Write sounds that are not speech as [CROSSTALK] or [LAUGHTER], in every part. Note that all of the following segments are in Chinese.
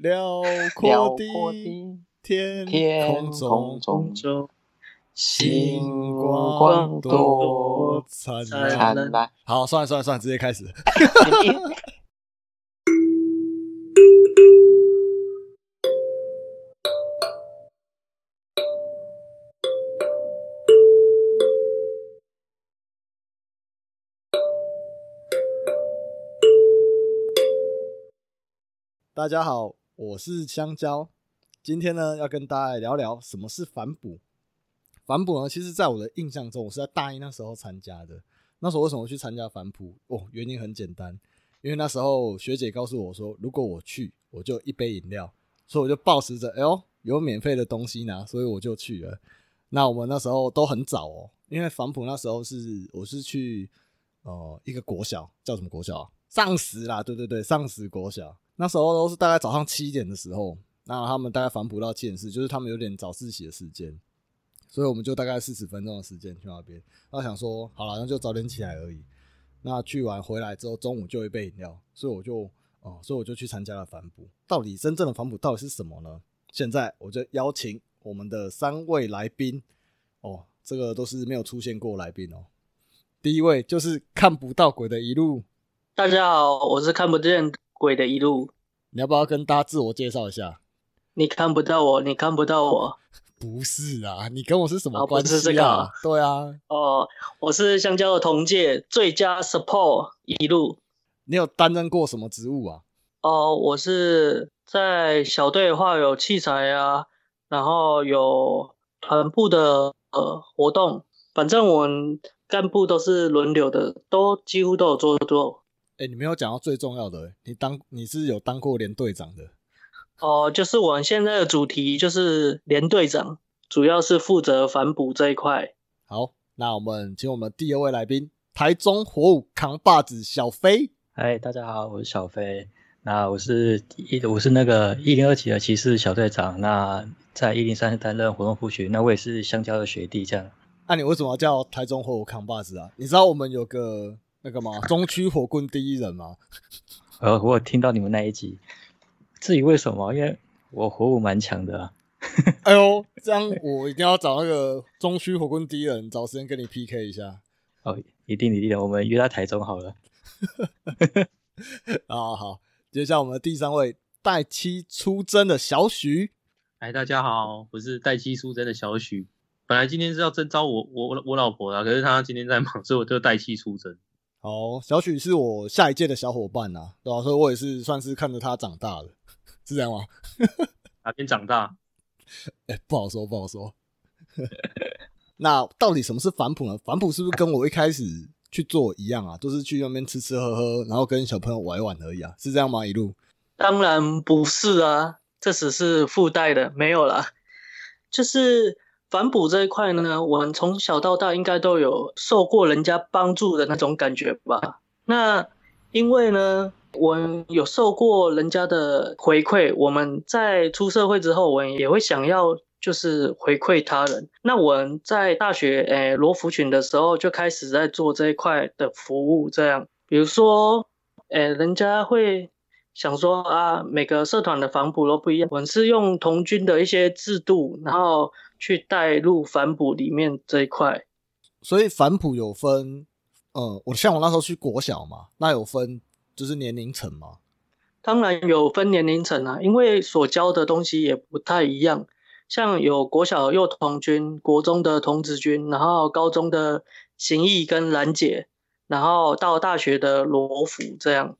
辽阔的天空中，星光多。灿烂。好，算了算了算了，直接开始。[LAUGHS] 大家好，我是香蕉。今天呢，要跟大家聊聊什么是反哺。反哺呢，其实在我的印象中，我是在大一那时候参加的。那时候为什么去参加反哺？哦，原因很简单，因为那时候学姐告诉我说，如果我去，我就一杯饮料，所以我就抱持着，哎呦，有免费的东西拿，所以我就去了。那我们那时候都很早哦，因为反哺那时候是我是去呃一个国小，叫什么国小啊？上实啦，对对对，上实国小。那时候都是大概早上七点的时候，那他们大概反哺到七点四，就是他们有点早自习的时间，所以我们就大概四十分钟的时间去那边。那想说，好了，那就早点起来而已。那去完回来之后，中午就一杯饮料，所以我就哦、所以我就去参加了反哺。到底真正的反哺到底是什么呢？现在我就邀请我们的三位来宾哦，这个都是没有出现过来宾哦。第一位就是看不到鬼的一路，大家好，我是看不见鬼的一路。你要不要跟大家自我介绍一下？你看不到我，你看不到我。[LAUGHS] 不是啊，你跟我是什么哦不关系是这个啊？啊对啊，哦，我是香蕉的同届最佳 support 一路。你有担任过什么职务啊？哦，我是在小队的话有器材啊，然后有团部的呃活动，反正我们干部都是轮流的，都几乎都有做做。哎、你没有讲到最重要的、欸你当你是有当过连队长的。哦，就是我们现在的主题就是连队长，主要是负责反哺这一块。好，那我们请我们第二位来宾，台中火舞扛把子小飞。嗨，大家好，我是小飞。那我是一我是那个一零二级的骑士小队长。那在一零三担任活动副学，那我也是香蕉的学弟，这样。那、你为什么要叫台中火舞扛把子啊？你知道我们有个那个嘛？[LAUGHS] 中区火棍第一人嘛？[LAUGHS] 呃，我有听到你们那一集，至于为什么？因为我火舞蛮强的、啊。[LAUGHS] 哎呦，这样我一定要找那个中区火棍第一人，找时间跟你 PK 一下。哦，一定一定的，我们约在台中好了。啊，好，接下来我们的第三位带妻出征的小许。哎，大家好，我是带妻出征的小许。本来今天是要征召我我我老婆的，可是她今天在忙，所以我就带妻出征。好，小许是我下一届的小伙伴呐、对吧、所以我也是算是看着他长大的，是这样吗？[LAUGHS] 哪边长大？[LAUGHS] 哎、不好说，不好说。[LAUGHS] 那到底什么是反哺呢？反哺是不是跟我一开始去做一样啊？都是去那边吃吃喝喝，然后跟小朋友玩一玩而已啊？是这样吗？一路当然不是啊，这只是附带的，没有啦。就是反哺这一块呢，我们从小到大应该都有受过人家帮助的那种感觉吧？那因为呢，我们有受过人家的回馈，我们在出社会之后，我们也会想要就是回馈他人。那我们在大学诶罗浮群的时候就开始在做这一块的服务，这样，比如说，诶，人家会想说啊，每个社团的反哺都不一样，我们是用童军的一些制度，然后去带入反哺里面这一块。所以反哺有分，呃，我像我那时候去国小嘛，那有分就是年龄层嘛。当然有分年龄层啊，因为所教的东西也不太一样。像有国小幼童军、国中的童子军，然后高中的行义跟兰姐，然后到大学的罗浮这样。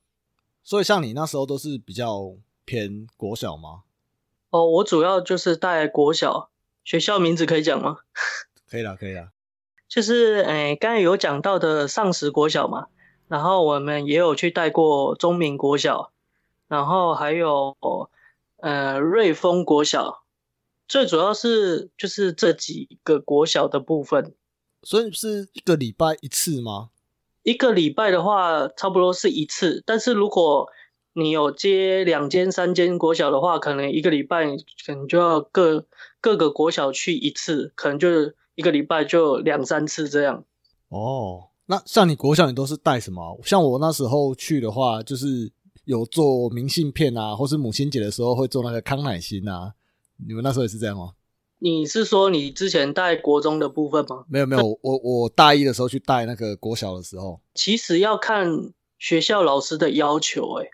所以像你那时候都是比较偏国小吗？哦，我主要就是带国小，学校名字可以讲吗？可以啦，可以啦。就是诶，刚才有讲到的上实国小嘛，然后我们也有去带过中明国小，然后还有呃瑞丰国小，最主要是就是这几个国小的部分。所以是一个礼拜一次吗？一个礼拜的话，差不多是一次，但是如果你有接两间、三间国小的话，可能一个礼拜可能就要各各个国小去一次，可能就是一个礼拜就两三次这样。哦，那像你国小你都是带什么啊？像我那时候去的话，就是有做明信片啊，或是母亲节的时候会做那个康乃馨啊。你们那时候也是这样吗？你是说你之前带国中的部分吗？没有没有，我我大一的时候去带那个国小的时候，其实要看学校老师的要求，诶，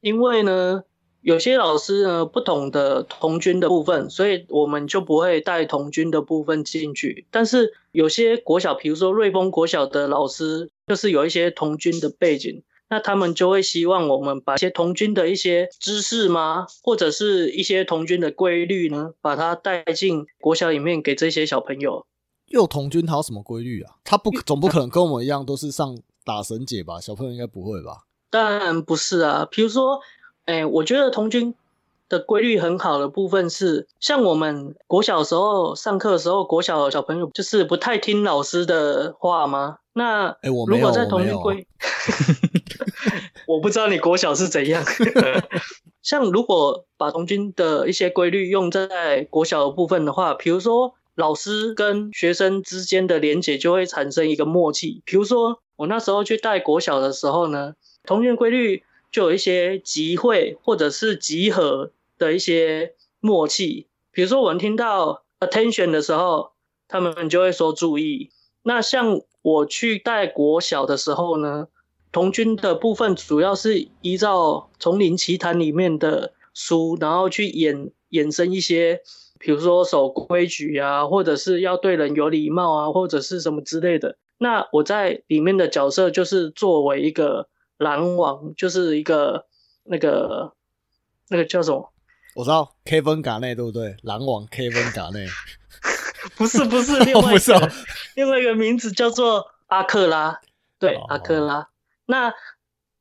因为呢，有些老师呢不懂的童军的部分，所以我们就不会带童军的部分进去。但是有些国小，比如说瑞丰国小的老师，就是有一些童军的背景。那他们就会希望我们把一些童军的一些知识吗，或者是一些童军的规律呢，把它带进国小里面给这些小朋友。幼童军他有什么规律啊？他不总不可能跟我们一样都是上打绳结吧？小朋友应该不会吧？当然不是啊。比如说，哎，我觉得童军的规律很好的部分是，像我们国小时候上课的时候，国小小朋友就是不太听老师的话吗？那哎，我如果在童军规，[LAUGHS] 我不知道你国小是怎样。[LAUGHS] 像如果把童军的一些规律用在国小的部分的话，比如说老师跟学生之间的连结就会产生一个默契。比如说我那时候去带国小的时候呢，童军规律就有一些集会或者是集合的一些默契。比如说我们听到 attention 的时候，他们就会说注意。那像我去带国小的时候呢，童军的部分主要是依照《丛林奇谈》里面的书，然后去衍衍生一些，比如说守规矩啊，或者是要对人有礼貌啊，或者是什么之类的。那我在里面的角色就是作为一个狼王，就是一个那个那个叫什么？我知道 Kevin 嘎内对不对？狼王 Kevin 嘎内。[LAUGHS] 不是不是，[LAUGHS] 另外一个另外一个名字叫做阿克拉，对阿克拉。那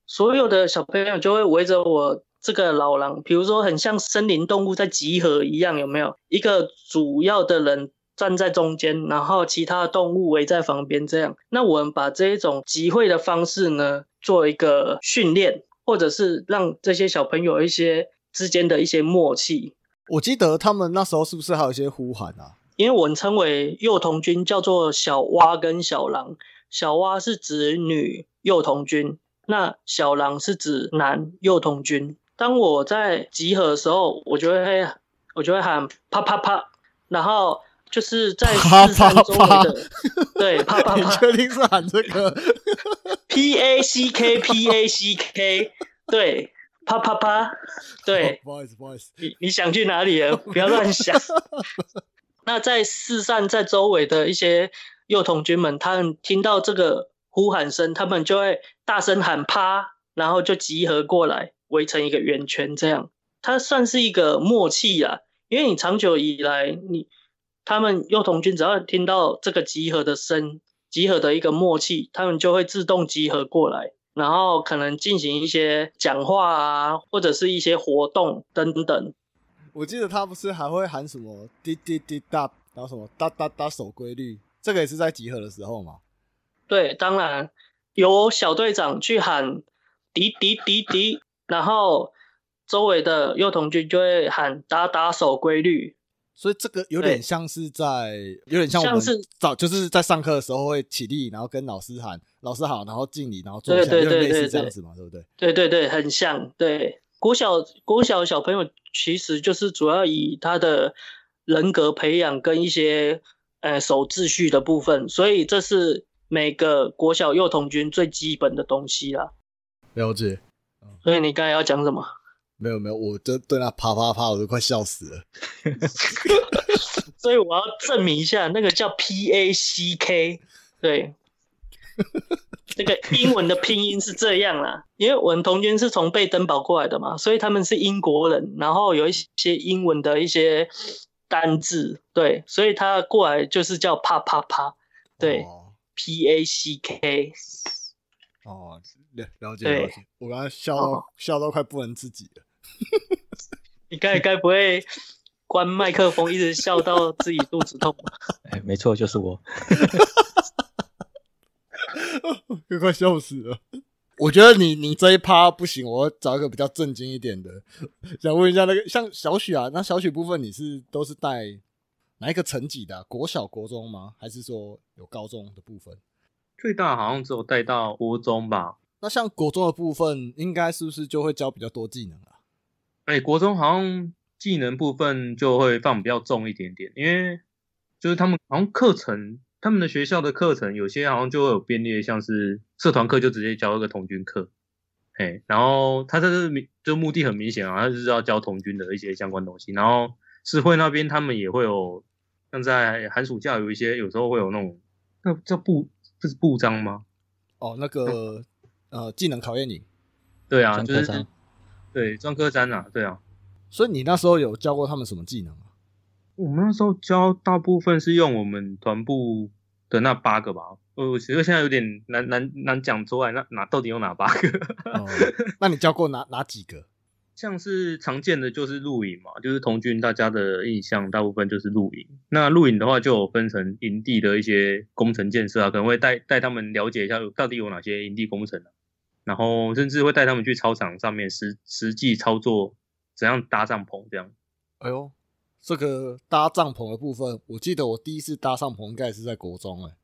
所有的小朋友就会围着我这个老狼，比如说很像森林动物在集合一样，有没有？一个主要的人站在中间，然后其他的动物围在旁边，这样。那我们把这一种集会的方式呢，做一个训练，或者是让这些小朋友一些之间的一些默契。我记得他们那时候是不是还有一些呼喊啊？因为我们称为幼童军，叫做小蛙跟小狼。小蛙是指女幼童军，那小狼是指男幼童军。当我在集合的时候，我就会我就会喊啪啪啪，然后就是在四散周围的，[LAUGHS] 对啪啪啪。你确定是喊这个？[LAUGHS] P A C K P A C K，对啪啪啪，对。不好意思，不好意思，你你想去哪里了？不要乱想。[LAUGHS] 那在四散在周围的一些幼童军们，他们听到这个呼喊声，他们就会大声喊“啪”，然后就集合过来，围成一个圆圈。这样，它算是一个默契啊。因为你长久以来，你他们幼童军只要听到这个集合的声，集合的一个默契，他们就会自动集合过来，然后可能进行一些讲话啊，或者是一些活动等等。我记得他不是还会喊什么滴滴滴哒，然后什么哒哒哒守规律，这个也是在集合的时候嘛？对，当然由小队长去喊滴滴滴滴，然后周围的幼童军就会喊打打守规律。所以这个有点像是在，有点像我们早就是在上课的时候会起立，然后跟老师喊老师好，然后敬礼，然后坐下，对对类似这样子嘛，对不对？对对对，很像，对。国小国小小朋友其实就是主要以他的人格培养跟一些呃守秩序的部分，所以这是每个国小幼童军最基本的东西啦。了解。所以你刚才要讲什么？没有没有，我就对他啪啪啪，我都快笑死了。[LAUGHS] 所以我要证明一下，那个叫 P A C K，对。[LAUGHS] 这个英文的拼音是这样啦，因为我们童军是从贝登堡过来的嘛，所以他们是英国人，然后有一些英文的一些单字，对，所以他过来就是叫啪啪啪，对，P A C K。哦，了了解了解，我刚才笑到笑到快不能自己了。[LAUGHS] 你该该不会关麦克风一直笑到自己肚子痛吧？[LAUGHS] 哎，没错，就是我。[LAUGHS] 都快笑死了！我觉得你你这一趴不行，我找一个比较正经一点的。想问一下，那个像小许啊，那小许部分你是都是带哪一个层级的？国小、国中吗？还是说有高中的部分？最大好像只有带到国中吧。那像国中的部分，应该是不是就会教比较多技能啊？哎，国中好像技能部分就会放比较重一点点，因为就是他们好像课程，他们的学校的课程有些好像就会有编列，像是社团课就直接教一个童军课，哎，然后他这是明就目的很明显啊，他就是要教童军的一些相关东西，然后市会那边他们也会有，像在寒暑假有一些有时候会有那种那叫部这是部章吗？哦，那个呃技能考验营，对啊，就是对专科三啊，对啊。所以你那时候有教过他们什么技能啊？我们那时候教大部分是用我们团部的那八个吧，呃，我觉得现在有点难难难讲出来，那哪到底有哪八个？哦，那你教过哪哪几个？[LAUGHS] 像是常见的就是露营嘛，就是童军大家的印象大部分就是露营。那露营的话就有分成营地的一些工程建设啊，可能会带带他们了解一下到底有哪些营地工程啊，然后甚至会带他们去操场上面实实际操作怎样搭帐篷这样。哎呦，这个搭帐篷的部分，我记得我第一次搭帐篷应该是在国中哎、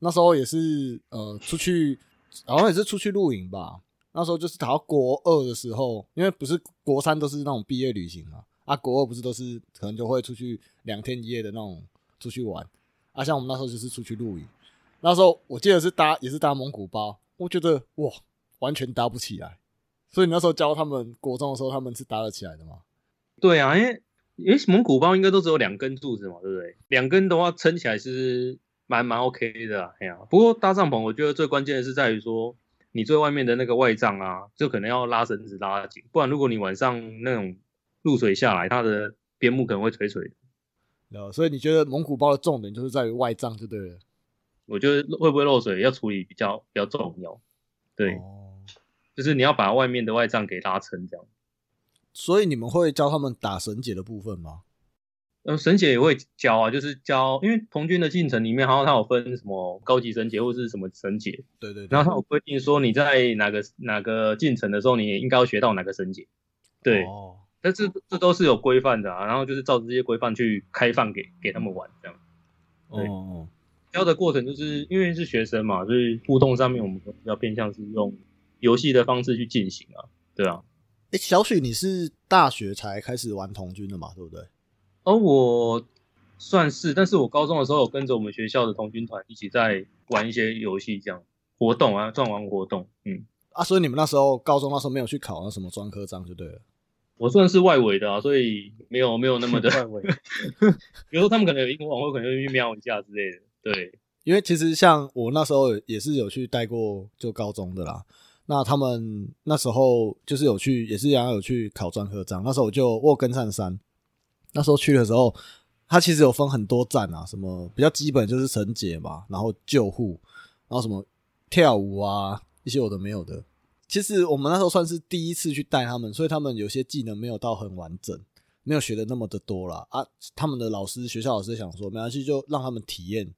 那时候也是呃出去，好像也是出去露营吧。那时候就是考到国二的时候，因为不是国三都是那种毕业旅行嘛，啊，国二不是都是可能就会出去两天一夜的那种出去玩，啊，像我们那时候就是出去露营。那时候我记得是搭也是搭蒙古包，我觉得哇，完全搭不起来。所以你那时候教他们国中的时候，他们是搭得起来的吗？对啊，因为诶蒙古包应该都只有两根柱子嘛，对不对？两根的话撑起来是蛮蛮 OK 的、啊，哎呀、不过搭帐篷，我觉得最关键的是在于说，你最外面的那个外帐啊，就可能要拉绳子拉紧，不然如果你晚上那种露水下来，它的边幕可能会垂垂的。呃，所以你觉得蒙古包的重点就是在于外帐就对了。我觉得会不会漏水要处理比较比较重要，对，哦，就是你要把外面的外帐给拉撑这样。所以你们会教他们打绳结的部分吗？嗯，绳结也会教啊，就是教，因为童军的进程里面，好像它有分什么高级绳结或是什么绳结，对对对。然后它有规定说你在哪个哪个进程的时候，你应该要学到哪个绳结，对，哦，但是这都是有规范的啊，然后就是照着这些规范去开放给给他们玩这样。哦，教的过程就是因为是学生嘛，所以互动上面我们比较偏向是用游戏的方式去进行啊，对啊。哎，小许，你是大学才开始玩童军的嘛？对不对？哦我算是，但是我高中的时候有跟着我们学校的童军团一起在玩一些游戏，这样活动啊，转玩活动。嗯，啊，所以你们那时候高中那时候没有去考那什么专科章就对了。我算是外围的啊，所以没有没有那么的，[LAUGHS] 外围 [LAUGHS] 比如说他们可能有英文网，或可能会去瞄一下之类的。对，因为其实像我那时候也是有去带过就高中的啦，那他们那时候就是有去，也是一样有去考专科章。那时候我就我有跟上山，那时候去的时候，他其实有分很多站啊，什么比较基本就是绳结嘛，然后救护，然后什么跳舞啊，一些有的没有的。其实我们那时候算是第一次去带他们，所以他们有些技能没有到很完整，没有学的那么的多啦。啊。他们的老师，学校老师想说，没关系，就让他们体验，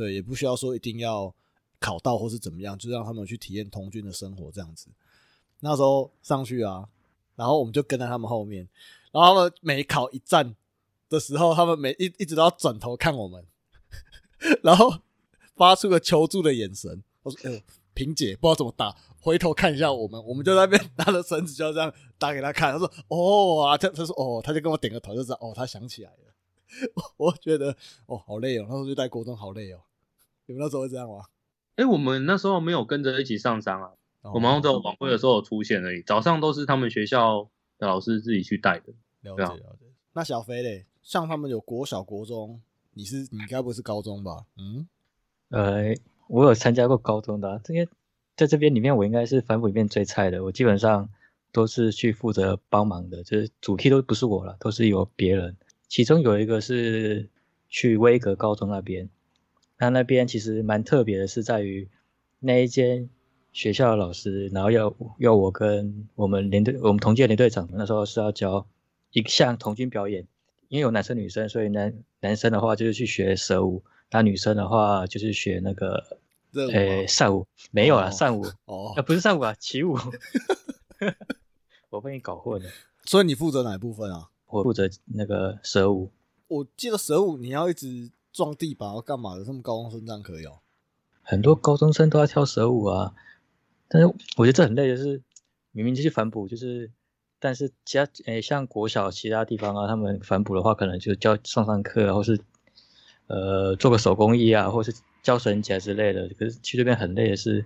对，也不需要说一定要考到或是怎么样，就让他们去体验童军的生活这样子。那时候上去啊，然后我们就跟在他们后面，然后他们每考一站的时候，他们每一一直都要转头看我们，[LAUGHS] 然后发出个求助的眼神。我说：“哎呦，萍姐不知道怎么打，回头看一下我们。”我们就在那边 [LAUGHS] 拿着绳子就这样打给他看。他说：“哦啊，他他说哦，他就跟我点个头，就知道哦，他想起来了。[LAUGHS] 我”我觉得哦，好累哦，那时候就带国中好累哦。你们那时候会这样吗？哎，我们那时候没有跟着一起上山啊，哦我们好像只有晚会的时候有出现而已，早上都是他们学校的老师自己去带的。了解了解。那小飞嘞，像他们有国小、国中，你是你该不是高中吧？嗯，呃，我有参加过高中的、啊，这些在这边里面我应该是反哺里面最菜的，我基本上都是去负责帮忙的，就是主题都不是我了，都是由别人。其中有一个是去威格高中那边，那那边其实蛮特别的，是在于那一间学校的老师，然后要要我跟我们连队我们同届连队长那时候是要教一项童军表演，因为有男生女生，所以男男生的话就是去学蛇舞，那女生的话就是学那个热舞诶吗扇舞，没有啦，哦扇舞哦啊，不是扇舞啊，起舞，[LAUGHS] 我被你搞混了，所以你负责哪一部分啊？我负责那个蛇舞。我记得蛇舞你要一直撞地板要干嘛的？他们高中生这样可以哦、很多高中生都要跳蛇舞啊，但是我觉得这很累，就是明明就是反哺，就是但是其他诶像国小其他地方啊，他们反哺的话，可能就教上上课啊，或是呃做个手工艺啊，或是教绳结之类的。可是去这边很累的是，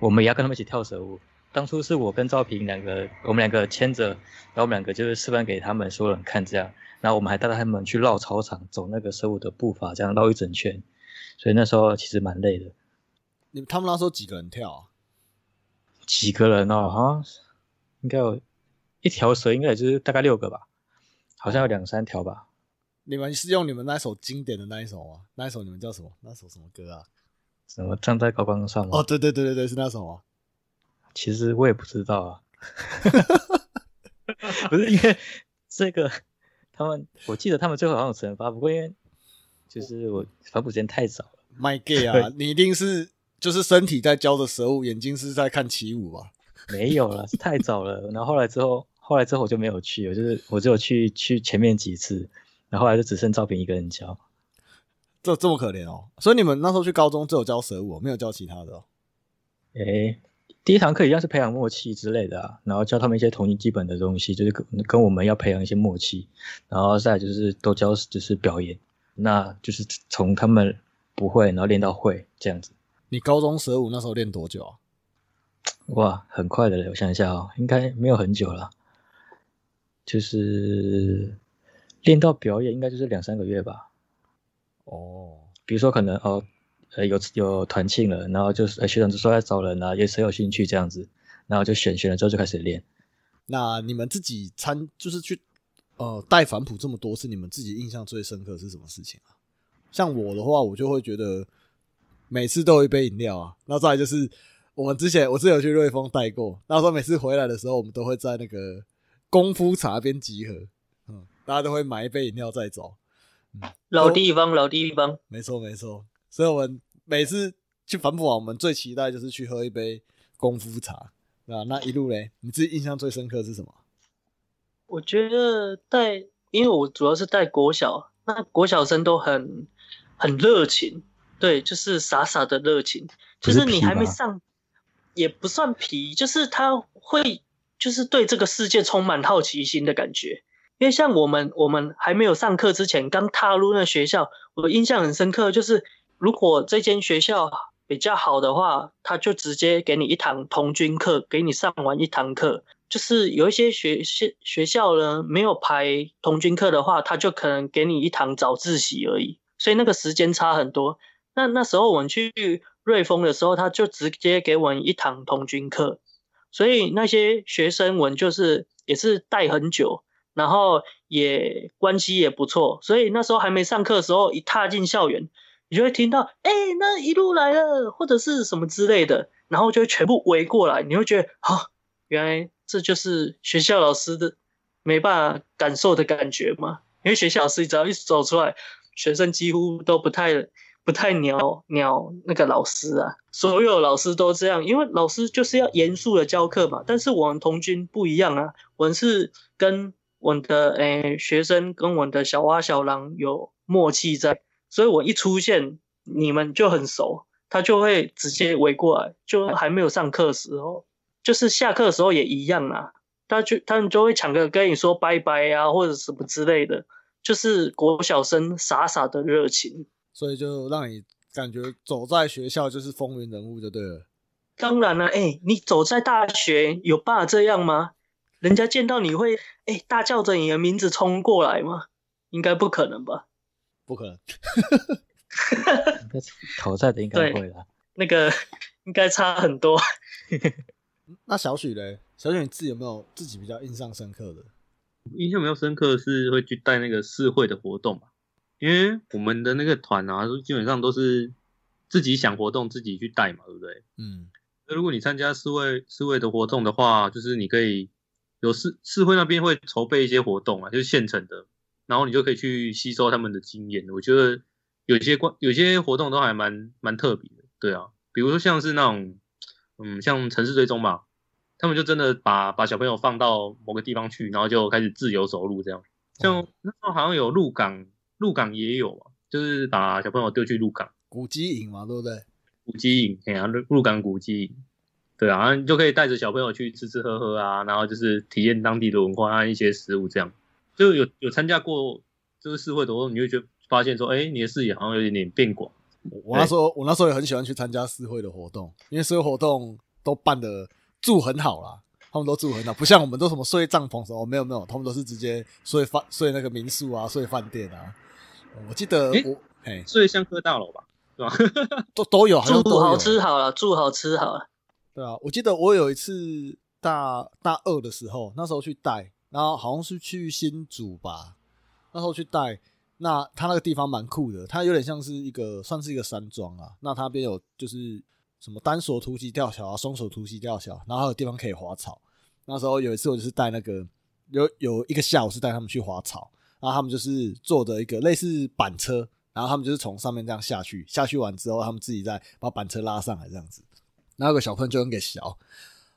我们也要跟他们一起跳蛇舞。当初是我跟赵平两个，我们两个牵着，然后我们两个就是示范给他们所有人看这样，然后我们还带着他们去绕操场，走那个蛇舞的步伐，这样绕一整圈。所以那时候其实蛮累的。你他们那时候几个人跳啊？几个人哦？好像应该有一条蛇，应该也就是大概六个吧，好像有两三条吧。你们是用你们那首经典的那一首吗？那一首你们叫什么？那首什么歌啊？什么站在高岗上吗？哦，对对对对对，是那首啊。其实我也不知道啊，[LAUGHS] 不是因为这个，他们我记得他们最后好像有惩罚，不过因为就是我反哺时间太早了。My gay 啊，你一定是就是身体在教的蛇舞，眼睛是在看起舞吧？[LAUGHS] 没有了，是太早了。然后后来之后，后来之后我就没有去，我就是我只有去去前面几次，然后后来就只剩赵平一个人教。这这么可怜哦，所以你们那时候去高中只有教蛇舞，没有教其他的哦。诶。第一堂课一样是培养默契之类的啊，然后教他们一些同音基本的东西，就是跟跟我们要培养一些默契，然后再就是都教就是表演，那就是从他们不会，然后练到会这样子。你高中蛇舞那时候练多久啊？哇，很快的，我想一下哦，应该没有很久了，就是练到表演应该就是两三个月吧。哦，比如说可能哦。呃，有有团庆了，然后就是学长就说要找人啊，也谁有兴趣这样子，然后就选选了之后就开始练。那你们自己参就是去呃带反哺这么多次，你们自己印象最深刻是什么事情啊？像我的话，我就会觉得每次都有一杯饮料啊。那再来就是我们之前我之前有去瑞丰带过，那时候每次回来的时候，我们都会在那个功夫茶边集合，嗯，大家都会买一杯饮料再走。嗯，老地方，老地方，没错没错。所以我们每次去反哺网，我们最期待就是去喝一杯功夫茶，啊，那一路嘞，你自己印象最深刻是什么？我觉得带，因为我主要是带国小，那国小生都很很热情，对，就是傻傻的热情，就是你还没上，也不算皮，就是他会，就是对这个世界充满好奇心的感觉。因为像我们，我们还没有上课之前，刚踏入那学校，我印象很深刻，就是。如果这间学校比较好的话，他就直接给你一堂童军课，给你上完一堂课。就是有一些学学学校呢，没有排童军课的话，他就可能给你一堂早自习而已，所以那个时间差很多。那那时候我们去瑞丰的时候，他就直接给我们一堂童军课，所以那些学生们就是也是带很久，然后也关系也不错，所以那时候还没上课的时候，一踏进校园。你就会听到，哎，那一路来了，或者是什么之类的，然后就会全部围过来。你会觉得，哦，原来这就是学校老师的没办法感受的感觉嘛？因为学校老师只要一走出来，学生几乎都不太不太鸟鸟那个老师啊。所有老师都这样，因为老师就是要严肃的教课嘛。但是我们童军不一样啊，我们是跟我们的诶学生跟我们的小蛙小狼有默契在。所以我一出现，你们就很熟，他就会直接围过来。就还没有上课时候，就是下课的时候也一样啊。他就他们就会抢着跟你说拜拜啊，或者什么之类的，就是国小生傻傻的热情。所以就让你感觉走在学校就是风云人物就对了。当然了，哎，你走在大学有办法这样吗？人家见到你会哎大叫着你的名字冲过来吗？应该不可能吧。不可能，[LAUGHS] 讨债的应该会啦。那个 [LAUGHS] 应该差很多。[LAUGHS] 那小许嘞，小许你自己有没有自己比较印象深刻的？印象比较深刻的是会去带那个市会的活动嘛，因为我们的那个团啊，基本上都是自己想活动自己去带嘛，对不对？嗯。那如果你参加市会市会的活动的话，就是你可以有市市会那边会筹备一些活动啊，就是现成的。然后你就可以去吸收他们的经验，我觉得有些关有些活动都还蛮蛮特别的，对啊，比如说像是那种，嗯，像城市追踪嘛，他们就真的把把小朋友放到某个地方去，然后就开始自由走路这样。像那时候好像有鹿港，鹿港也有啊，就是把小朋友丢去鹿港。古迹营嘛，对不对？古迹营，哎呀，鹿鹿港古迹营，对啊，你就可以带着小朋友去吃吃喝喝啊，然后就是体验当地的文化啊一些食物，这样就有有参加过这个市会的活动，你会觉得发现说，哎，你的视野好像有点点变广。我那时候我那时候也很喜欢去参加市会的活动，因为市会活动都办的住很好啦，他们都住很好，不像我们都什么睡帐篷什么，没有没有，他们都是直接睡饭睡那个民宿啊，睡饭店啊。我记得诶我嘿睡香科大楼吧，是吧？[LAUGHS] 都都有，好像都有住好吃好了，住好吃好了。对啊，我记得我有一次大大二的时候，那时候去带，然后好像是去新竹吧，那时候去带，那它那个地方蛮酷的，它有点像是一个算是一个山庄啊，那它边有就是什么单索突击吊桥啊，双手突击吊桥，然后还有地方可以滑草。那时候有一次我就是带那个有有一个下午是带他们去滑草，然后他们就是坐的一个类似板车，然后他们就是从上面这样下去，下去完之后他们自己再把板车拉上来这样子。然后有个小朋友就很给小，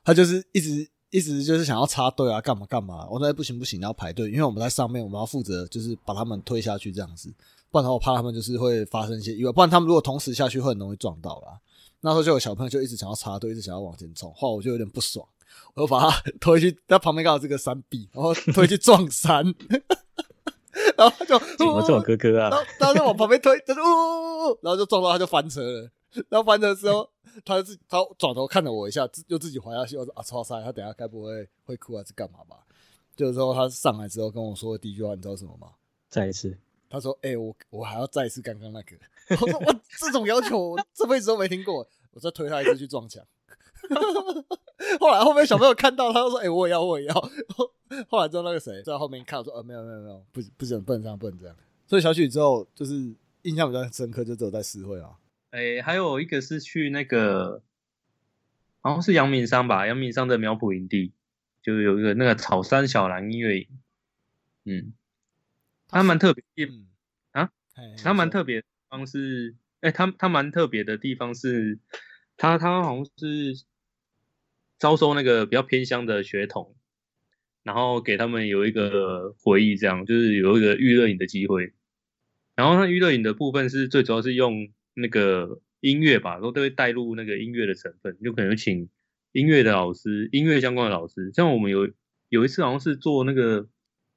他就是一直一直就是想要插队啊，干嘛干嘛。我说不行不行，要排队，因为我们在上面，我们要负责就是把他们推下去这样子，不然的话我怕他们就是会发生一些意外，不然他们如果同时下去会很容易撞到啦。那时候就有小朋友就一直想要插队，一直想要往前冲，后来我就有点不爽，我就把他 [LAUGHS] 推去，他旁边刚好这个山壁，然后推去撞山，[LAUGHS] 然后他就怎么这种哥哥啊？然后他就往旁边推，他就呜呜呜，然后就撞到他就翻车了。然后翻的时候，他就自他转头看了我一下，自又自己滑下去。我说啊，超塞，他等下该不会会哭还是干嘛吧？就是说他上来之后跟我说的第一句话，你知道什么吗？再一次，他说：“哎、我我还要再一次刚刚那个。[LAUGHS] ”我说：“我这种要求我这辈子都没听过。”我再推他一次去撞墙。[LAUGHS] 后来后面小朋友看到，他就说：“哎、我也要，我也要。[LAUGHS] ”后来之后那个谁在后面看，我说：“呃，没有没有没有，不不行，不能这样，不能这样。”所以小许之后就是印象比较深刻，就只有在诗会啊。哎，还有一个是去那个，好像是阳明山吧，阳明山的苗圃营地，就有一个那个草山小蓝音乐营，嗯，它蛮特别的，嗯啊，嘿它蛮特别的地方是，哎，它它蛮特别的地方是，它它好像是招收那个比较偏乡的血统，然后给他们有一个回忆，这样就是有一个娱乐营的机会。然后它娱乐营的部分是最主要是用那个音乐吧，都都会带入那个音乐的成分，就可能请音乐的老师、音乐相关的老师。像我们有有一次好像是做那个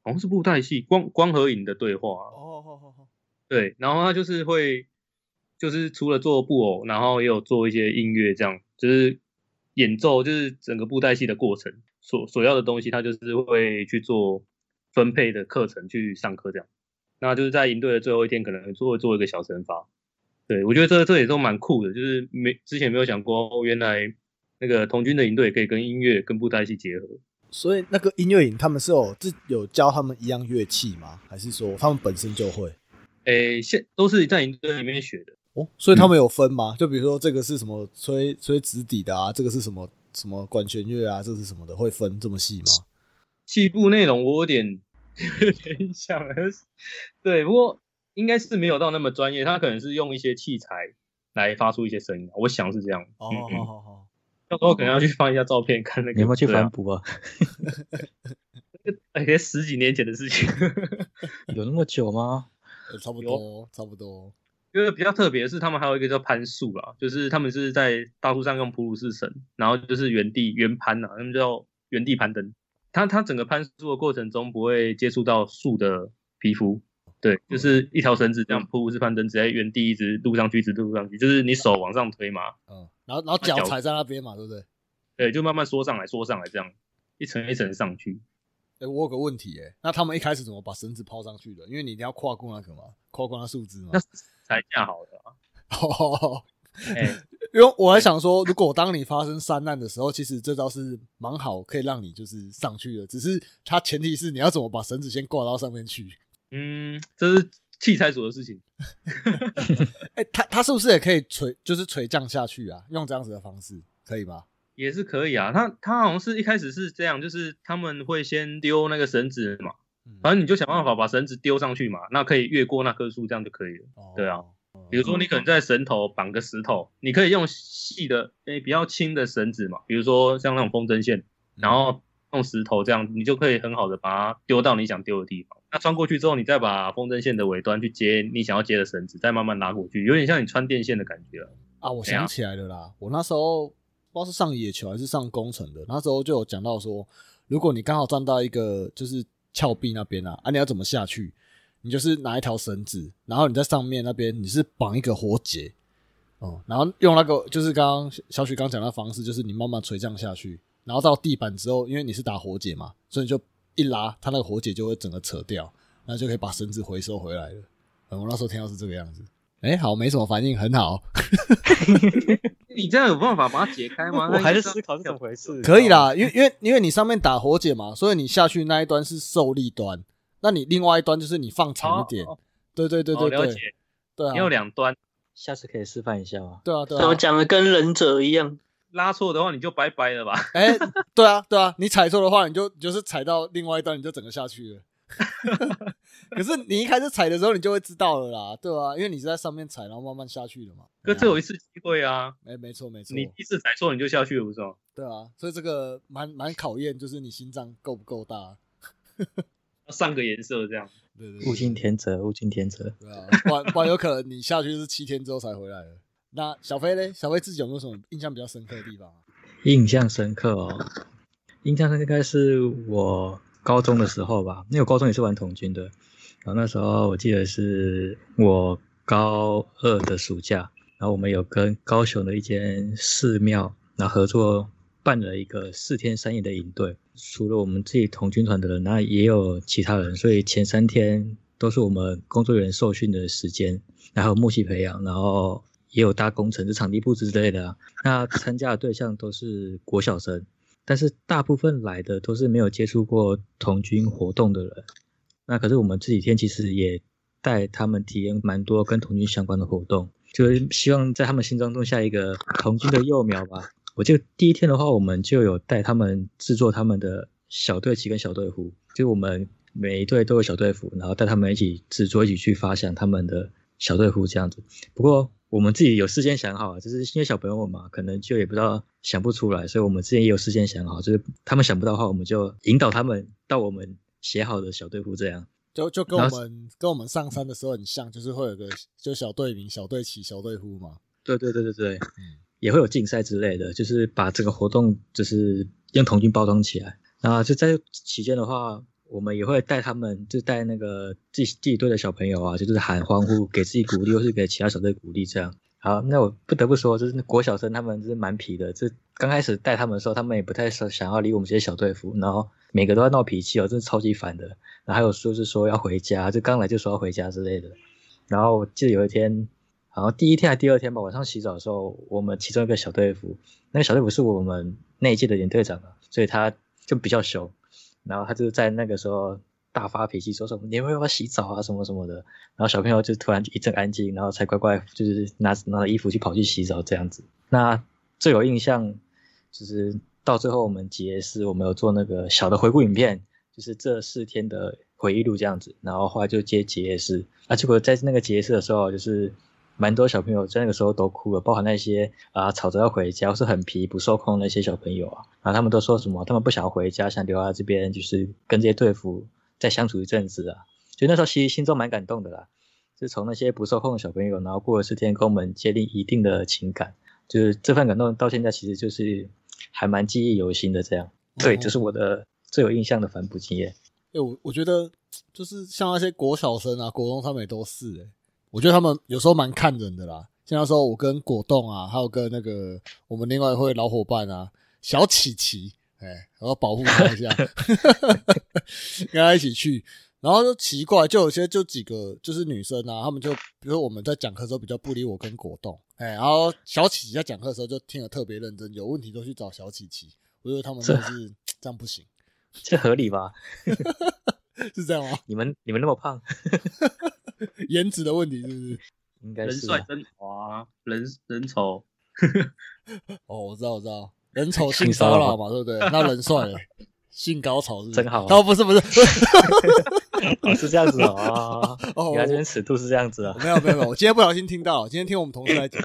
好像是布袋戏光光和影的对话，哦，好好好，对，然后他就是会，就是除了做布偶，然后也有做一些音乐，这样就是演奏，就是整个布袋戏的过程所所要的东西，他就是会去做分配的课程去上课这样。那就是在营队的最后一天，可能做做一个小惩罚。对我觉得这这也都蛮酷的，就是没之前没有想过，哦，原来那个童军的营队也可以跟音乐跟布袋戏结合。所以那个音乐营他们是有自有教他们一样乐器吗？还是说他们本身就会？诶，现都是在营队里面学的。哦，所以他们有分吗？就比如说这个是什么吹吹直笛的啊，这个是什么什么管弦乐啊，这是什么的，会分这么细吗？细部内容我有点 [LAUGHS] 有点想，对，不过应该是没有到那么专业，他可能是用一些器材来发出一些声音，我想是这样。哦，好好好，到时候可能要去翻一下照片，看那个。你有没有去反哺啊？[LAUGHS] 而且十几年前的事情。[LAUGHS] 有那么久吗？呃差不多差不多。因为比较特别的是，他们还有一个叫攀树啦，就是他们是在大树上用普鲁士绳，然后就是原地原攀呐、他们叫原地攀登。它它整个攀树的过程中不会接触到树的皮肤，对，就是一条绳子这样瀑布式攀登，直接原地一直撸上去，一直撸上去，就是你手往上推嘛，嗯，然后然后脚脚踩在那边嘛，对不对？对，就慢慢缩上来，缩上来这样，一层一层上去。哎、我有个问题、哎，那他们一开始怎么把绳子抛上去的？因为你一定要跨过那个嘛，跨过那树枝嘛那。才架好的啊，哦，[LAUGHS] 哎、因为我还想说，如果当你发生山难的时候，其实这招是蛮好，可以让你就是上去的。只是它前提是你要怎么把绳子先挂到上面去。嗯，这是器材组的事情。[LAUGHS] 哎、他他是不是也可以垂，就是垂降下去啊？用这样子的方式可以吗？也是可以啊，他他好像是一开始是这样，就是他们会先丢那个绳子嘛，嗯反正你就想办法把绳子丢上去嘛，那可以越过那棵树，这样就可以了。哦对啊，比如说你可能在绳头绑个石头，你可以用细的诶比较轻的绳子嘛，比如说像那种风筝线，然后用石头这样，你就可以很好的把它丢到你想丢的地方。那穿过去之后，你再把风筝线的尾端去接你想要接的绳子，再慢慢拉过去，有点像你穿电线的感觉了。啊，我想起来了啦，我那时候不知不知道是上野球还是上工程的，那时候就有讲到说，如果你刚好站到一个就是峭壁那边啊，啊，你要怎么下去？你就是拿一条绳子，然后你在上面那边你是绑一个活结，哦，然后用那个就是刚刚小许刚讲的方式，就是你慢慢垂降下去，然后到地板之后，因为你是打活结嘛，所以你就一拉，它那个活结就会整个扯掉，然后就可以把绳子回收回来了。嗯，我那时候听到是这个样子。哎、好，没什么反应，很好，[LAUGHS] 你这样有办法把它解开吗？我还是思考是怎么回事。可以啦，因为因为因为你上面打活结嘛，所以你下去那一端是受力端，那你另外一端就是你放长一点，哦对对对哦了对对，解，对啊，你有两端，下次可以示范一下吗？对啊对啊怎么啊，讲的跟忍者一样？拉错的话你就拜拜了吧。哎、对啊对啊，你踩错的话，你就你就是踩到另外一端，你就整个下去了。[LAUGHS] 可是你一开始踩的时候，你就会知道了啦，对啊，因为你是在上面踩，然后慢慢下去的嘛。哥，只有一次机会啊，哎、没错没错，你第一次踩错你就下去了，不是吗？对啊，所以这个蛮蛮考验，就是你心脏够不够大。要 [LAUGHS] 上个颜色这样。对对对物竞天择，物竞天择。对啊，不然 [LAUGHS] 不然有可能你下去是七天之后才回来了。那小飞嘞，小飞自己有没有什么印象比较深刻的地方？印象深刻哦，印象深刻应该是我高中的时候吧，因为我高中也是玩童军的，然后那时候我记得是我高二的暑假，然后我们有跟高雄的一间寺庙，然后合作办了一个四天三夜的营队，除了我们自己童军团的人，那也有其他人，所以前三天都是我们工作人员受训的时间，然后默契培养，然后也有搭工程、就场地布置之类的啊。那参加的对象都是国小生，但是大部分来的都是没有接触过童军活动的人。那可是我们这几天其实也带他们体验蛮多跟童军相关的活动，就是希望在他们心中种下一个童军的幼苗吧。我记得第一天的话，我们就有带他们制作他们的小队旗跟小队服，就我们每一队都有小队服，然后带他们一起制作，一起去发想他们的小队服这样子。不过我们自己有事先想好，就是因为小朋友嘛，可能就也不知道想不出来，所以我们之前也有事先想好，就是他们想不到的话，我们就引导他们到我们写好的小队服这样。就就跟我们跟我们上山的时候很像，就是会有个就小队名、小队旗、小队呼嘛。对对对对对，嗯也会有竞赛之类的，就是把这个活动就是用童军包装起来。然后就在期间的话，我们也会带他们，就带那个自己自己队的小朋友啊，就是喊欢呼，给自己鼓励，或是给其他小队鼓励这样。好，那我不得不说，就是国小生他们就是蛮皮的，就刚开始带他们的时候，他们也不太想想要理我们这些小队服，然后每个都在闹脾气哦，真的超级烦的。然后还有说是说要回家，就刚来就说要回家之类的。然后我记得有一天，好像第一天还第二天吧，晚上洗澡的时候，我们其中一个小队服，那个小队服是我们那一届的连队长啊，所以他就比较凶，然后他就在那个时候大发脾气，说什么你们要不要洗澡啊？什么什么的，然后小朋友就突然一阵安静，然后才乖乖就是拿拿着衣服去跑去洗澡这样子。那最有印象就是到最后我们结是我们有做那个小的回顾影片，就是这四天的回忆录这样子，然后后来就接结业式，啊，结果在那个结业式的时候，就是蛮多小朋友在那个时候都哭了，包含那些啊吵着要回家或是很皮不受控的那些小朋友啊，然后他们都说什么，他们不想回家，想留在这边，就是跟这些队服再相处一阵子啊，就那时候其实心中蛮感动的啦，是从那些不受控的小朋友，然后过了四天跟我们建立一定的情感，就是这份感动到现在其实就是还蛮记忆犹新的这样，对，哦这是我的最有印象的反哺经验。哎、我我觉得就是像那些国小生啊、国中他们也都是哎、我觉得他们有时候蛮看人的啦。像那时候我跟果冻啊，还有跟那个我们另外一位老伙伴啊，小琪琪，哎、我要保护他一下，[LAUGHS] 跟他一起去。然后就奇怪，就有些就几个就是女生啊，她们就比如说我们在讲课的时候比较不理我跟果冻，哎、然后小琪琪在讲课的时候就听得特别认真，有问题都去找小琪琪。我觉得他们真的是 [LAUGHS] 这样不行，这合理吧？[LAUGHS] 是这样吗？你们你们那么胖，[LAUGHS] 颜值的问题是不是？应该是吧人帅真滑，人人丑哦，我知道，我知道，人丑 [LAUGHS] 性性骚扰嘛，对不对？那人帅嘞，性高潮是是真好哦，不是不是，[LAUGHS] 哦，是这样子哦。哦，原来这边尺度是这样子啊。没有没有没有，我今天不小心听到，今天听我们同事来讲。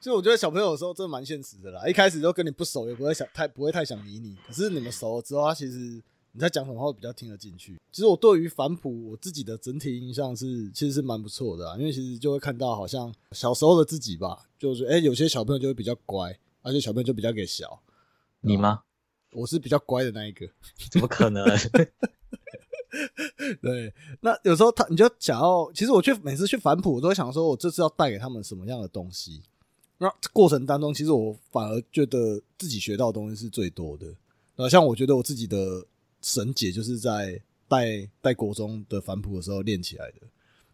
就我觉得小朋友有时候真的蛮现实的啦，一开始就跟你不熟，也不会想太不会太想理你。可是你们熟了之后，他其实你在讲什么话会比较听得进去。其实我对于反哺我自己的整体印象是，其实是蛮不错的啊，因为其实就会看到好像小时候的自己吧，就是哎、诶有些小朋友就会比较乖，而且小朋友就比较给小。你吗？我是比较乖的那一个。[LAUGHS] 怎么可能？[LAUGHS] 对，那有时候他你就想要，其实我去每次去反哺，我都会想说，我这次要带给他们什么样的东西。那过程当中，其实我反而觉得自己学到的东西是最多的。那，像我觉得我自己的神姐就是在带带国中的反哺的时候练起来的。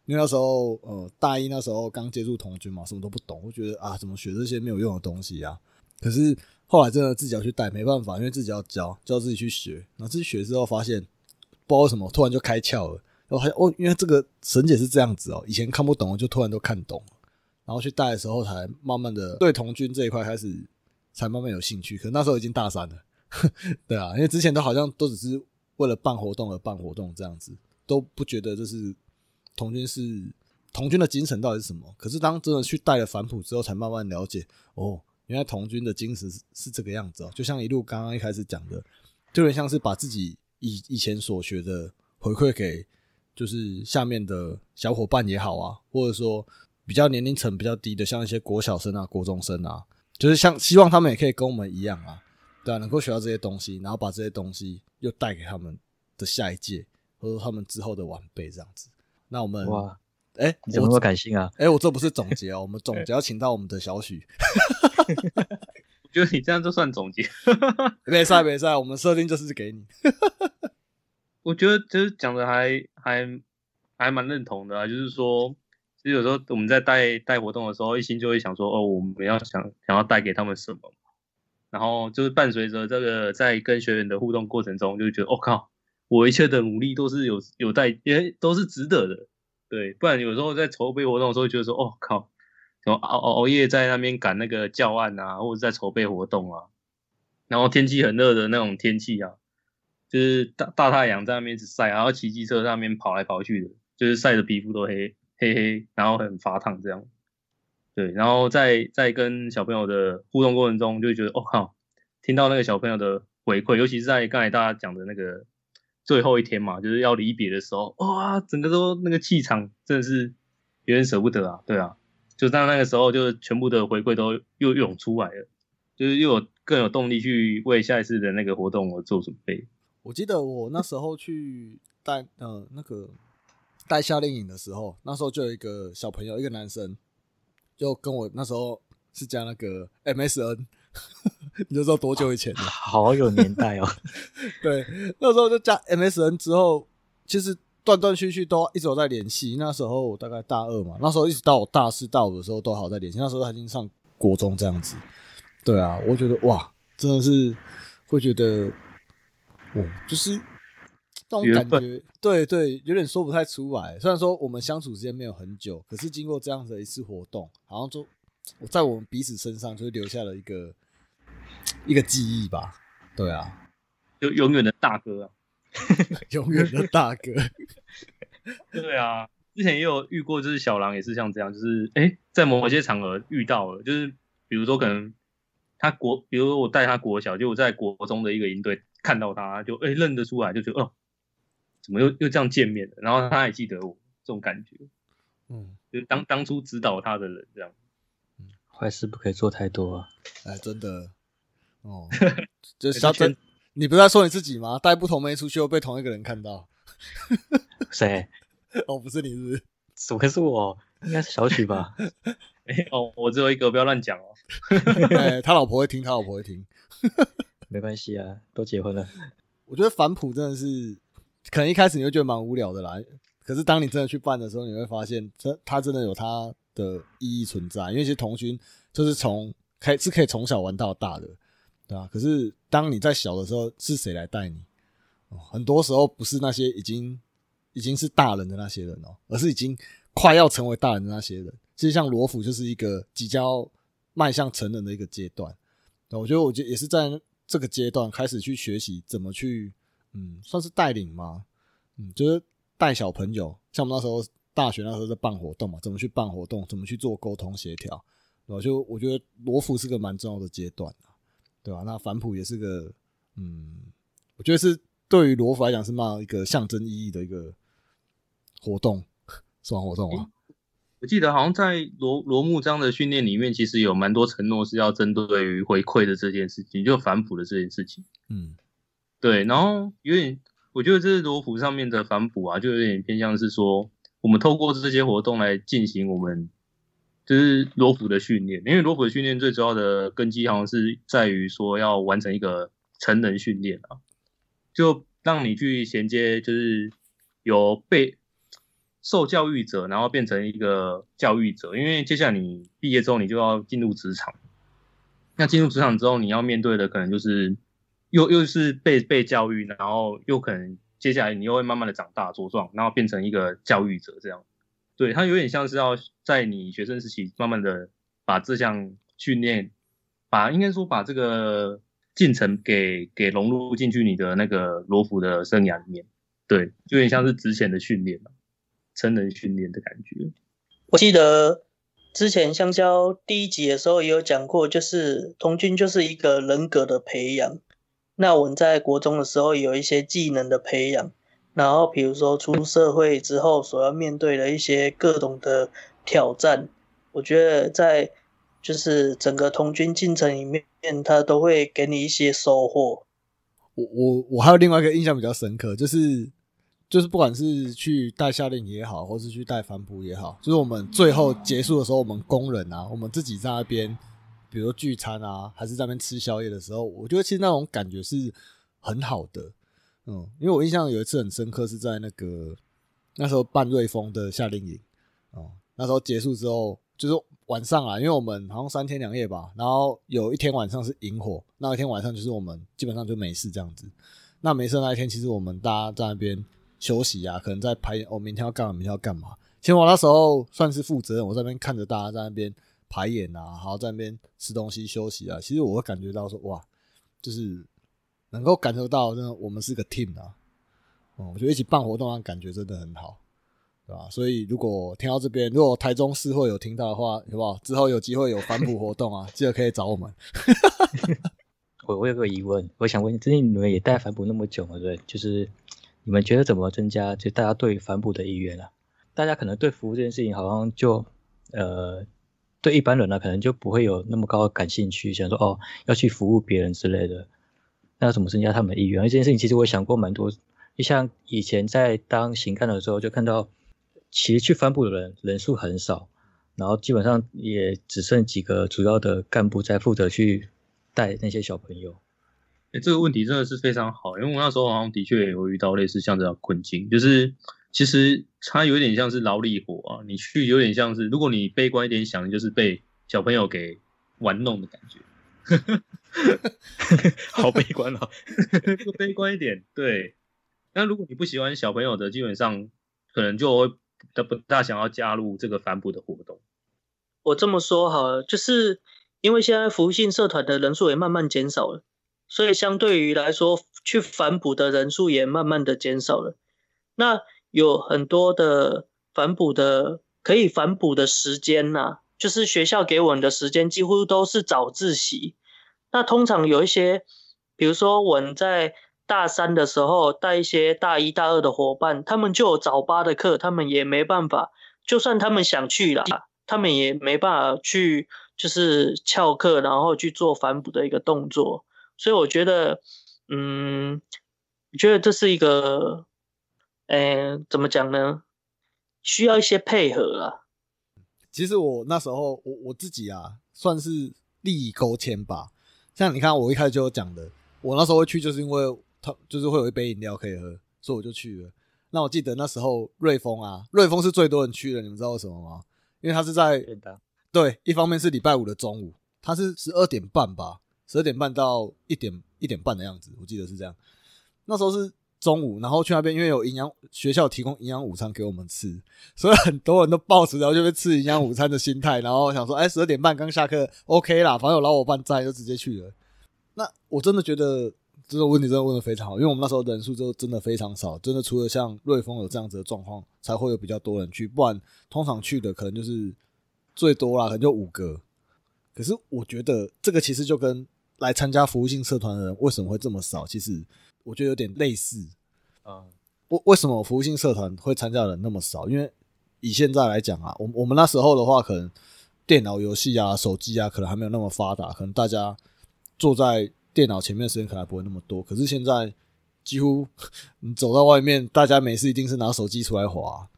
因为那时候呃大一那时候刚接触童军嘛，什么都不懂，我觉得啊怎么学这些没有用的东西啊。可是后来真的自己要去带，没办法，因为自己要教，就要自己去学。然后自己学之后发现，不知道为什么突然就开窍了。然后还哦，因为这个神姐是这样子哦，以前看不懂，就突然都看懂了。然后去带的时候，才慢慢的对童军这一块开始，才慢慢有兴趣。可那时候已经大三了，[LAUGHS] 对啊，因为之前都好像都只是为了办活动而办活动这样子，都不觉得就是童军是童军的精神到底是什么。可是当真的去带了反哺之后，才慢慢了解哦，原来童军的精神是是这个样子哦。就像一路刚刚一开始讲的，就有点像是把自己以以前所学的回馈给就是下面的小伙伴也好啊，或者说。比较年龄层比较低的，像一些国小生啊、国中生啊，就是像希望他们也可以跟我们一样啊，对啊，能够学到这些东西，然后把这些东西又带给他们的下一届，或者他们之后的晚辈这样子。那我们哇，哎，你怎么那么感性啊？哎，我这不是总结哦，我们总结要请到我们的小许。[LAUGHS] 我觉得你这样就算总结，[LAUGHS] 没事没事，我们设定就是给你。[LAUGHS] 我觉得就是讲的还还还蛮认同的啊，就是说。其实有时候我们在带带活动的时候，一心就会想说，哦，我们要想想要带给他们什么，然后就是伴随着这个在跟学员的互动过程中，就觉得，我靠，我一切的努力都是有有带，也都是值得的，对，不然有时候在筹备活动的时候，觉得说，哦靠，什么熬熬夜在那边赶那个教案啊，或者在筹备活动啊，然后天气很热的那种天气啊，就是大大太阳在那边一直晒，然后骑机车上面跑来跑去的，就是晒的皮肤都黑。黑黑，然后很发烫这样，对，然后在在跟小朋友的互动过程中，就觉得哦靠，听到那个小朋友的回馈，尤其是在刚才大家讲的那个最后一天嘛，就是要离别的时候，哇，整个都那个气场真的是有点舍不得啊，对啊，就在那个时候，就全部的回馈都又涌出来了，就是又有更有动力去为下一次的那个活动而做准备。我记得我那时候去带呃那个。带夏令营的时候，那时候就有一个小朋友，一个男生，就跟我那时候是加那个 MSN，[LAUGHS] 你就知道多久以前了，[LAUGHS] 好有年代哦。[LAUGHS] 对，那时候就加 MSN 之后，其实断断续续都一直有在联系。那时候我大概大二嘛，那时候一直到我大四、大五的时候都好在联系。那时候他已经上国中这样子。对啊，我觉得哇，真的是会觉得，哦，就是。这种感觉，对对，有点说不太出来。虽然说我们相处时间没有很久，可是经过这样的一次活动，好像就我在我们彼此身上就留下了一个一个记忆吧。对啊，就永远的大哥啊，[LAUGHS] 永远的大哥。[LAUGHS] 对啊，之前也有遇过，就是小狼也是像这样，就是哎，在某些场合遇到了，就是比如说可能他国，比如说我带他国小，就我在国中的一个营队看到他，就哎认得出来，就觉得哦。怎么又又这样见面了？然后他还记得我这种感觉，嗯，就当当初指导他的人这样，嗯，[LAUGHS] 坏事不可以做太多啊！哎，真的，哦，[LAUGHS] 就小陈，你不是在说你自己吗？带不同妹出去又被同一个人看到，[LAUGHS] 谁？哦，不是你，是？怎么是我？应该是小许吧？哎，哦，我只有一个，不要乱讲哦。哎，他老婆会听，他老婆会听，没关系啊，都结婚了。我觉得反哺真的是。可能一开始你会觉得蛮无聊的啦，可是当你真的去办的时候，你会发现，这它真的有它的意义存在。因为其实童军就是从开是可以从小玩到大的，对吧？可是当你在小的时候，是谁来带你？很多时候不是那些已经已经是大人的那些人哦，而是已经快要成为大人的那些人。其实像罗浮就是一个即将迈向成人的一个阶段。我觉得，我觉得也是在这个阶段开始去学习怎么去。嗯，算是带领吗？嗯，就是带小朋友，像我们那时候大学那时候在办活动嘛，怎么去办活动，怎么去做沟通协调，然后就我觉得罗浮是个蛮重要的阶段啊，对吧？那反哺也是个，嗯，我觉得是对于罗浮来讲是蛮一个象征意义的一个活动，算活动啊。我记得好像在罗罗木章的训练里面，其实有蛮多承诺是要针对于回馈的这件事情，就反哺的这件事情。嗯，对，然后有点，我觉得这是罗浮上面的反哺啊，就有点偏向是说，我们透过这些活动来进行我们就是罗浮的训练，因为罗浮的训练最主要的根基好像是在于说要完成一个成人训练啊，就让你去衔接，就是有被。受教育者，然后变成一个教育者，因为接下来你毕业之后，你就要进入职场。那进入职场之后，你要面对的可能就是又又是被被教育，然后又可能接下来你又会慢慢的长大茁壮，然后变成一个教育者这样。对，他有点像是要在你学生时期慢慢的把这项训练，把应该说把这个进程给给融入进去你的那个罗浮的生涯里面。对，有点像是之前的训练成人训练的感觉。我记得之前香蕉第一集的时候也有讲过，就是童军就是一个人格的培养。那我们在国中的时候有一些技能的培养，然后比如说出社会之后所要面对的一些各种的挑战，我觉得在就是整个童军进程里面，他都会给你一些收获。我我我还有另外一个印象比较深刻，就是。就是不管是去带夏令也好，或是去带反哺也好，就是我们最后结束的时候，我们工人啊，我们自己在那边，比如聚餐啊，还是在那边吃宵夜的时候，我觉得其实那种感觉是很好的。嗯，因为我印象有一次很深刻，是在那个那时候办瑞丰的夏令营哦，那时候结束之后，就是晚上啊，因为我们好像三天两夜吧，然后有一天晚上是萤火，那一天晚上就是我们基本上就没事这样子。那没事那一天，其实我们大家在那边。休息啊，可能在排。我明天要干嘛？明天要干嘛？其实我那时候算是负责任，我在那边看着大家在那边排演啊，然后在那边吃东西休息啊。其实我会感觉到说，哇，就是能够感受到，真的我们是个 team 啊。哦，我觉得一起办活动，感觉真的很好，对吧？所以如果听到这边，如果台中市会有听到的话，好不好？之后有机会有反哺活动啊，记得可以找我们。[LAUGHS] 我我有个疑问，我想问，最近你们也带反哺那么久了，对？就是。你们觉得怎么增加就大家对反哺的意愿啊？大家可能对服务这件事情好像就呃对一般人呢可能就不会有那么高的感兴趣，想说哦要去服务别人之类的。那要怎么增加他们的意愿？而这件事情其实我想过蛮多，就像以前在当行干的时候就看到，其实去帆布的人人数很少，然后基本上也只剩几个主要的干部在负责去带那些小朋友。哎，这个问题真的是非常好，因为我那时候好像的确也有遇到类似像这样的困境，就是其实它有点像是劳力活啊，你去有点像是，如果你悲观一点想，就是被小朋友给玩弄的感觉，[LAUGHS] 好悲观哦，[LAUGHS] 悲观一点，对。那如果你不喜欢小朋友的，基本上可能就会不大想要加入这个反哺的活动。我这么说好了，就是因为现在服务性社团的人数也慢慢减少了。所以相对于来说，去反哺的人数也慢慢的减少了。那有很多的反哺的可以反哺的时间呐，就是学校给我们的时间几乎都是早自习。那通常有一些，比如说我们在大三的时候带一些大一大二的伙伴，他们就有早八的课，他们也没办法，就算他们想去了，他们也没办法去，就是翘课，然后去做反哺的一个动作。所以我觉得，嗯，我觉得这是一个，呃，怎么讲呢？需要一些配合啊。其实我那时候，我我自己啊，算是利益勾牵吧。像你看，我一开始就有讲的，我那时候会去，就是因为他就是会有一杯饮料可以喝，所以我就去了。那我记得那时候瑞丰啊，瑞丰是最多人去的，你们知道为什么吗？因为他是在对，一方面是礼拜五的中午，他是十二点半吧。十二点半到一点一点半的样子，我记得是这样。那时候是中午，然后去那边，因为有营养学校提供营养午餐给我们吃，[LAUGHS] 所以很多人都抱持然后就会吃营养午餐的心态，然后想说，哎，十二点半刚下课，OK 啦，反正有老伙伴在，就直接去了。那我真的觉得这个问题真的问的非常好，因为我们那时候人数就真的非常少，真的除了像瑞丰有这样子的状况，才会有比较多人去，不然通常去的可能就是最多啦，可能就五个。可是我觉得这个其实就跟来参加服务性社团的人为什么会这么少？其实我觉得有点类似嗯。为为什么服务性社团会参加的人那么少？因为以现在来讲啊，我我们那时候的话，可能电脑游戏啊、手机啊，可能还没有那么发达，可能大家坐在电脑前面的时间可能还不会那么多。可是现在几乎你走到外面，大家没事一定是拿手机出来滑，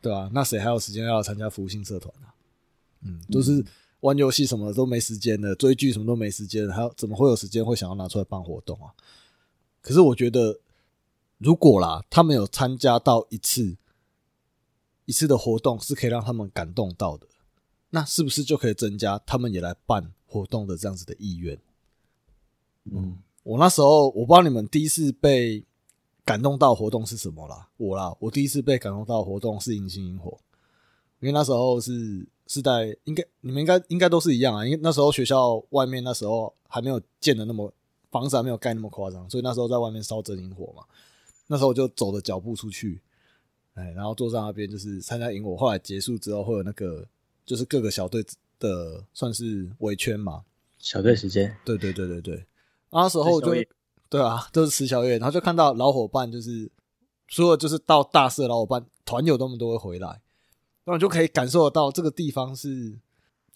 对吧、那谁还有时间要参加服务性社团啊？嗯，都是玩游戏什么的都没时间的，追剧什么都没时间，还有怎么会有时间会想要拿出来办活动啊？可是我觉得，如果啦，他们有参加到一次一次的活动，是可以让他们感动到的，那是不是就可以增加他们也来办活动的这样子的意愿？嗯，我那时候我不知道你们第一次被感动到活动是什么啦，我啦，我第一次被感动到活动是迎新萤火，因为那时候是是在应该你们应该应该都是一样啊，因为那时候学校外面那时候还没有建的那么房子还没有盖那么夸张，所以那时候在外面烧真萤火嘛，那时候我就走着脚步出去，哎，然后坐在那边就是参加萤火，后来结束之后会有那个就是各个小队的算是围圈嘛，小队时间，对对对对对，然后那时候就对啊，都是吃宵夜，然后就看到老伙伴，就是所有就是到大四的老伙伴团友他们都会回来，然后你就可以感受得到这个地方是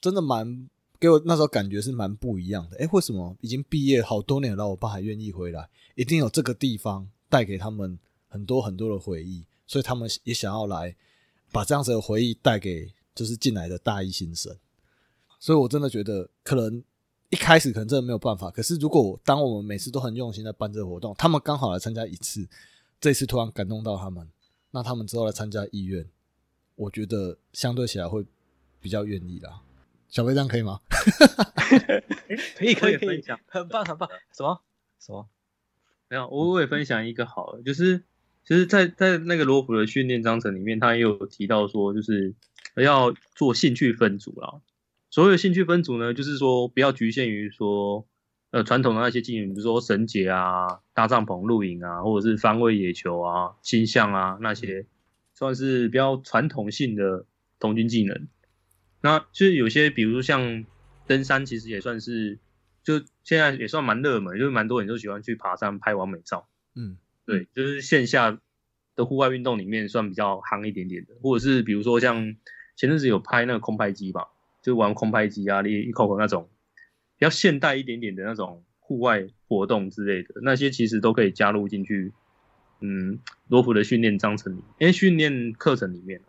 真的蛮给我那时候感觉是蛮不一样的。诶，为什么已经毕业好多年了，我爸还愿意回来？一定有这个地方带给他们很多很多的回忆，所以他们也想要来把这样子的回忆带给就是进来的大一新生。所以我真的觉得可能一开始可能真的没有办法，可是如果当我们每次都很用心在办这个活动，他们刚好来参加一次，这次突然感动到他们，那他们之后来参加意愿，我觉得相对起来会比较愿意啦。小飞这样可以吗？[LAUGHS] 可以可以可以很棒很棒。什么什么？没有，我我也分享一个好了，就是其实在，在那个罗普的训练章程里面，他也有提到说，就是要做兴趣分组啦。所谓的兴趣分组呢，就是说不要局限于说，呃，传统的那些技能，比如说绳结啊、搭帐篷、露营啊，或者是方位野球啊、星象啊那些，算是比较传统性的童军技能。那就是有些，比如像登山，其实也算是，就现在也算蛮热门，就是蛮多人都喜欢去爬山拍完美照。嗯，对，就是线下的户外运动里面算比较夯一点点的，或者是比如说像前阵子有拍那个空拍机吧，就玩空拍机啊、一口口那种比较现代一点点的那种户外活动之类的，那些其实都可以加入进去。嗯，罗普的训练章程里，因为训练课程里面，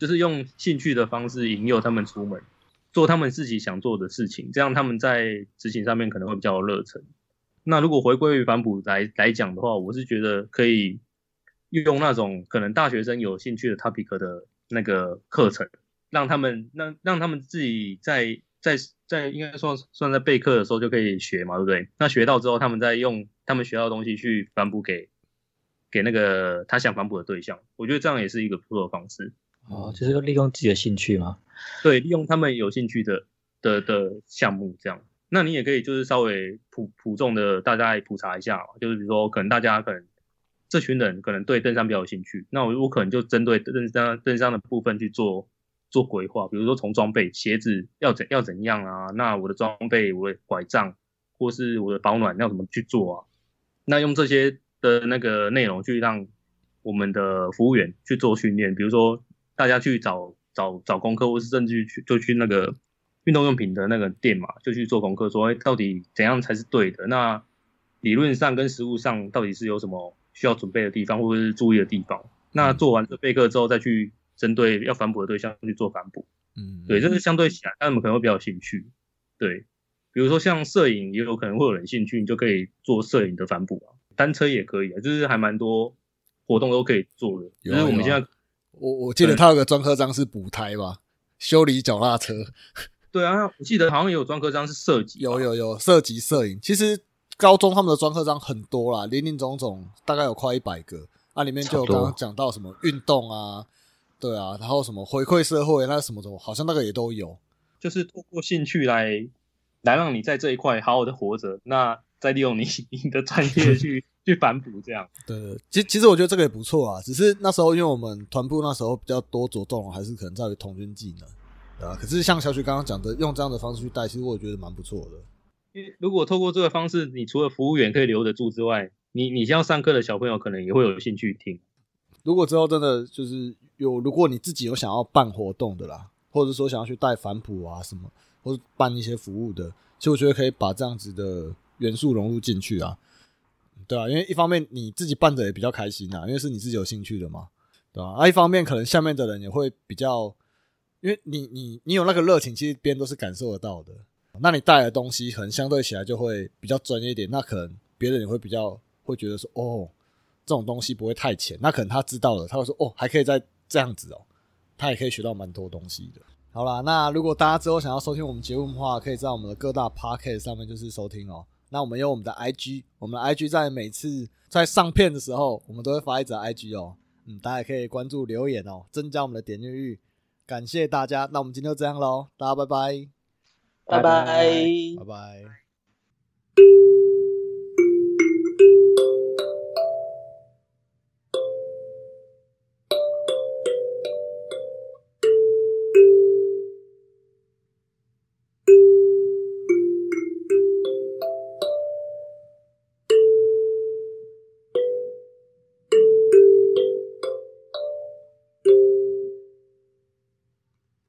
就是用兴趣的方式引诱他们出门，做他们自己想做的事情，这样他们在执行上面可能会比较有热忱。那如果回归于反哺来来讲的话，我是觉得可以用那种可能大学生有兴趣的 topic 的那个课程，让他们让让他们自己在在在应该算算在备课的时候就可以学嘛，对不对？那学到之后，他们再用他们学到的东西去反哺给给那个他想反哺的对象，我觉得这样也是一个不错的方式。哦，就是要利用自己的兴趣嘛。对，利用他们有兴趣的的的项目这样。那你也可以就是稍微普普众的大家来普查一下，就是比如说可能大家可能这群人可能对登山比较有兴趣，那我我可能就针对登山登山的部分去做做规划，比如说从装备鞋子要怎要怎样啊，那我的装备我的拐杖或是我的保暖要怎么去做啊？那用这些的那个内容去让我们的服务员去做训练，比如说大家去找找找功课，或是甚至去就去那个运动用品的那个店嘛，就去做功课，说哎到底怎样才是对的？那理论上跟实物上到底是有什么需要准备的地方，或者是注意的地方？那做完这备课之后，再去针对要反哺的对象去做反哺。嗯，对，这是相对起来，他们可能会比较有兴趣。对，比如说像摄影，也有可能会有人兴趣，你就可以做摄影的反哺啊，单车也可以啊，就是还蛮多活动都可以做的。有就是我们现在我我记得他有个专科章是补胎吧，修理脚踏车，对啊，我记得好像也有专科章是设计，有有有设计摄影。其实高中他们的专科章很多啦，林林总总大概有快一百个，啊，里面就有刚刚讲到什么运动啊，对啊，然后什么回馈社会，那什么什么，好像那个也都有。就是通过兴趣来来让你在这一块好好的活着，那再利用你 [LAUGHS] 你的专业去去反哺这样。对对，其其实我觉得这个也不错啊，只是那时候因为我们团部那时候比较多着重，还是可能在于童军技能，对啊。可是像小许刚刚讲的，用这样的方式去带，其实我觉得蛮不错的。因为如果透过这个方式，你除了服务员可以留得住之外，你你要上课的小朋友可能也会有兴趣听。如果之后真的就是有，如果你自己有想要办活动的啦，或者说想要去带反哺啊什么，或者办一些服务的，其实我觉得可以把这样子的元素融入进去啊，对啊，因为一方面你自己办的也比较开心啊，因为是你自己有兴趣的嘛，对吧、啊？一方面可能下面的人也会比较，因为你你你有那个热情，其实别人都是感受得到的。那你带的东西可能相对起来就会比较专业一点，那可能别人也会比较会觉得说，哦，这种东西不会太浅。那可能他知道了，他会说，哦，还可以再这样子哦，他也可以学到蛮多东西的。好啦，那如果大家之后想要收听我们节目的话，可以在我们的各大 podcast 上面就是收听哦。那我们有我们的 IG，我们的 IG 在每次在上片的时候，我们都会发一则 IG 哦。嗯，大家也可以关注留言哦，增加我们的点阅率。感谢大家，那我们今天就这样喽，大家拜拜，拜拜。拜拜。